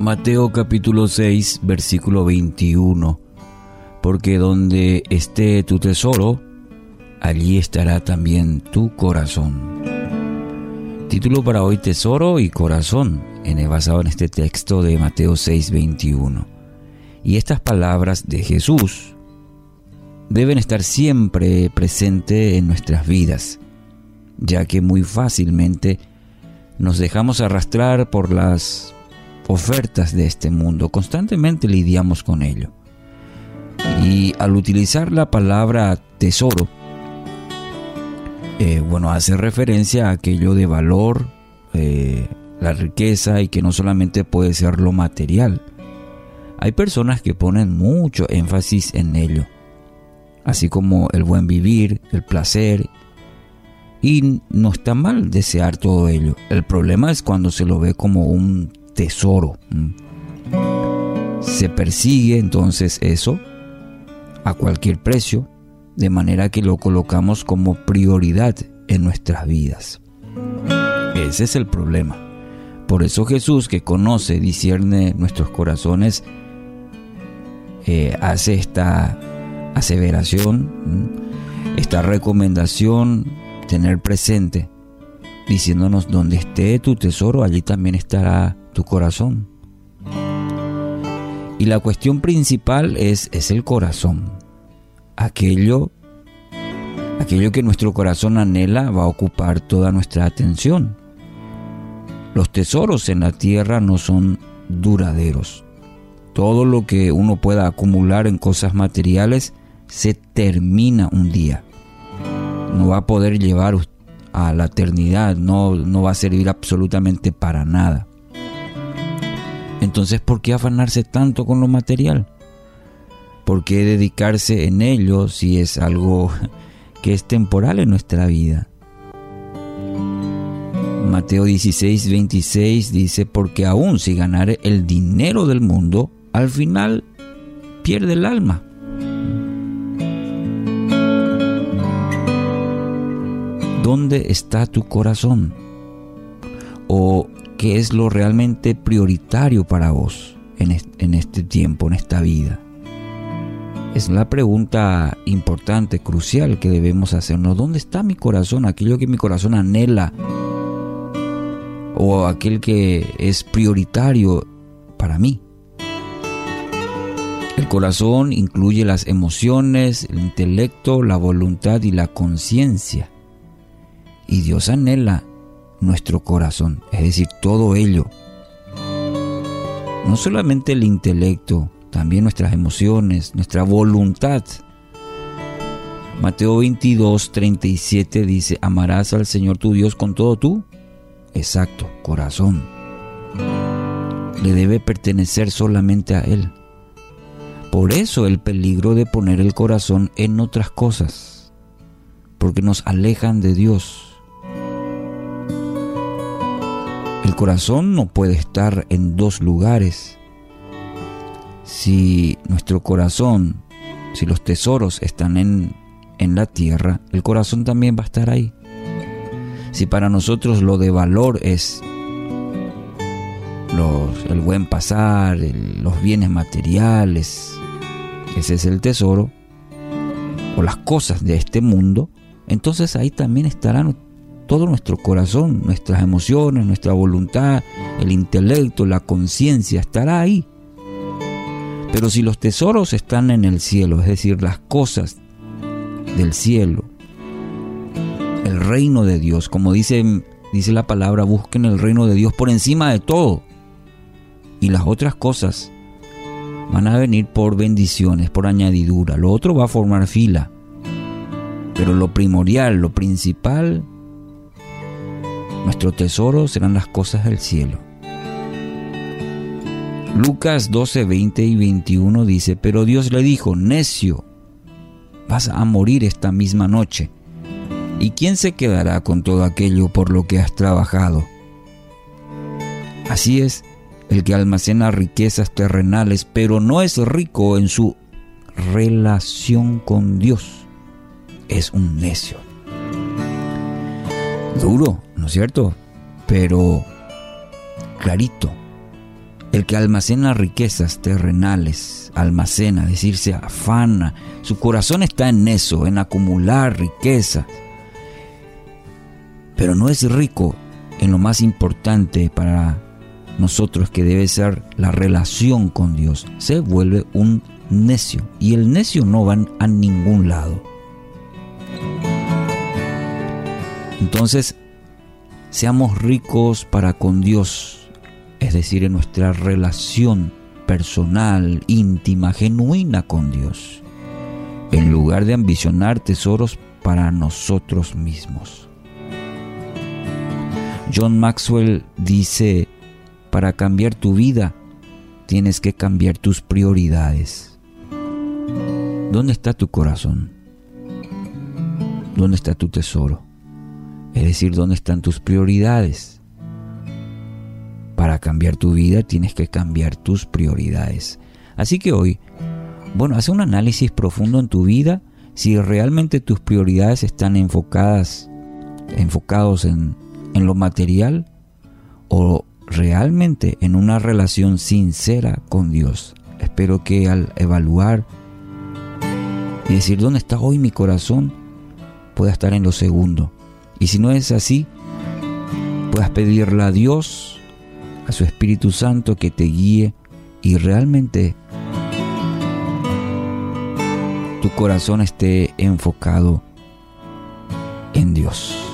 Mateo capítulo 6, versículo 21. Porque donde esté tu tesoro, allí estará también tu corazón. Título para hoy, Tesoro y Corazón, en basado en este texto de Mateo 6, 21. Y estas palabras de Jesús deben estar siempre presentes en nuestras vidas, ya que muy fácilmente nos dejamos arrastrar por las ofertas de este mundo, constantemente lidiamos con ello. Y al utilizar la palabra tesoro, eh, bueno, hace referencia a aquello de valor, eh, la riqueza y que no solamente puede ser lo material. Hay personas que ponen mucho énfasis en ello, así como el buen vivir, el placer, y no está mal desear todo ello. El problema es cuando se lo ve como un tesoro. Se persigue entonces eso a cualquier precio, de manera que lo colocamos como prioridad en nuestras vidas. Ese es el problema. Por eso Jesús, que conoce, discierne nuestros corazones, eh, hace esta aseveración, esta recomendación, tener presente, diciéndonos, donde esté tu tesoro, allí también estará tu corazón. Y la cuestión principal es, es el corazón. Aquello, aquello que nuestro corazón anhela va a ocupar toda nuestra atención. Los tesoros en la tierra no son duraderos. Todo lo que uno pueda acumular en cosas materiales se termina un día. No va a poder llevar a la eternidad, no, no va a servir absolutamente para nada. Entonces, ¿por qué afanarse tanto con lo material? ¿Por qué dedicarse en ello si es algo que es temporal en nuestra vida? Mateo 16, 26 dice, porque aún si ganare el dinero del mundo, al final pierde el alma. ¿Dónde está tu corazón? ¿O qué es lo realmente prioritario para vos en este tiempo, en esta vida? Es la pregunta importante, crucial que debemos hacernos. ¿Dónde está mi corazón? Aquello que mi corazón anhela o aquel que es prioritario para mí. El corazón incluye las emociones, el intelecto, la voluntad y la conciencia. Y Dios anhela nuestro corazón, es decir, todo ello. No solamente el intelecto, también nuestras emociones, nuestra voluntad. Mateo 22, 37 dice, amarás al Señor tu Dios con todo tú. Exacto, corazón. Le debe pertenecer solamente a Él. Por eso el peligro de poner el corazón en otras cosas, porque nos alejan de Dios corazón no puede estar en dos lugares. Si nuestro corazón, si los tesoros están en, en la tierra, el corazón también va a estar ahí. Si para nosotros lo de valor es el buen pasar, los bienes materiales, ese es el tesoro, o las cosas de este mundo, entonces ahí también estarán todo nuestro corazón, nuestras emociones, nuestra voluntad, el intelecto, la conciencia, estará ahí. Pero si los tesoros están en el cielo, es decir, las cosas del cielo, el reino de Dios, como dice, dice la palabra, busquen el reino de Dios por encima de todo. Y las otras cosas van a venir por bendiciones, por añadidura. Lo otro va a formar fila. Pero lo primordial, lo principal, nuestro tesoro serán las cosas del cielo. Lucas 12, 20 y 21 dice, pero Dios le dijo, necio, vas a morir esta misma noche. ¿Y quién se quedará con todo aquello por lo que has trabajado? Así es, el que almacena riquezas terrenales, pero no es rico en su relación con Dios, es un necio. Duro, ¿no es cierto? Pero clarito. El que almacena riquezas terrenales, almacena, decirse afana, su corazón está en eso, en acumular riquezas. Pero no es rico en lo más importante para nosotros que debe ser la relación con Dios. Se vuelve un necio y el necio no va a ningún lado. Entonces, seamos ricos para con Dios, es decir, en nuestra relación personal, íntima, genuina con Dios, en lugar de ambicionar tesoros para nosotros mismos. John Maxwell dice, para cambiar tu vida, tienes que cambiar tus prioridades. ¿Dónde está tu corazón? ¿Dónde está tu tesoro? Es decir, ¿dónde están tus prioridades? Para cambiar tu vida tienes que cambiar tus prioridades. Así que hoy, bueno, haz un análisis profundo en tu vida si realmente tus prioridades están enfocadas, enfocados en, en lo material o realmente en una relación sincera con Dios. Espero que al evaluar y decir dónde está hoy mi corazón, pueda estar en lo segundo. Y si no es así, puedas pedirle a Dios, a su Espíritu Santo, que te guíe y realmente tu corazón esté enfocado en Dios.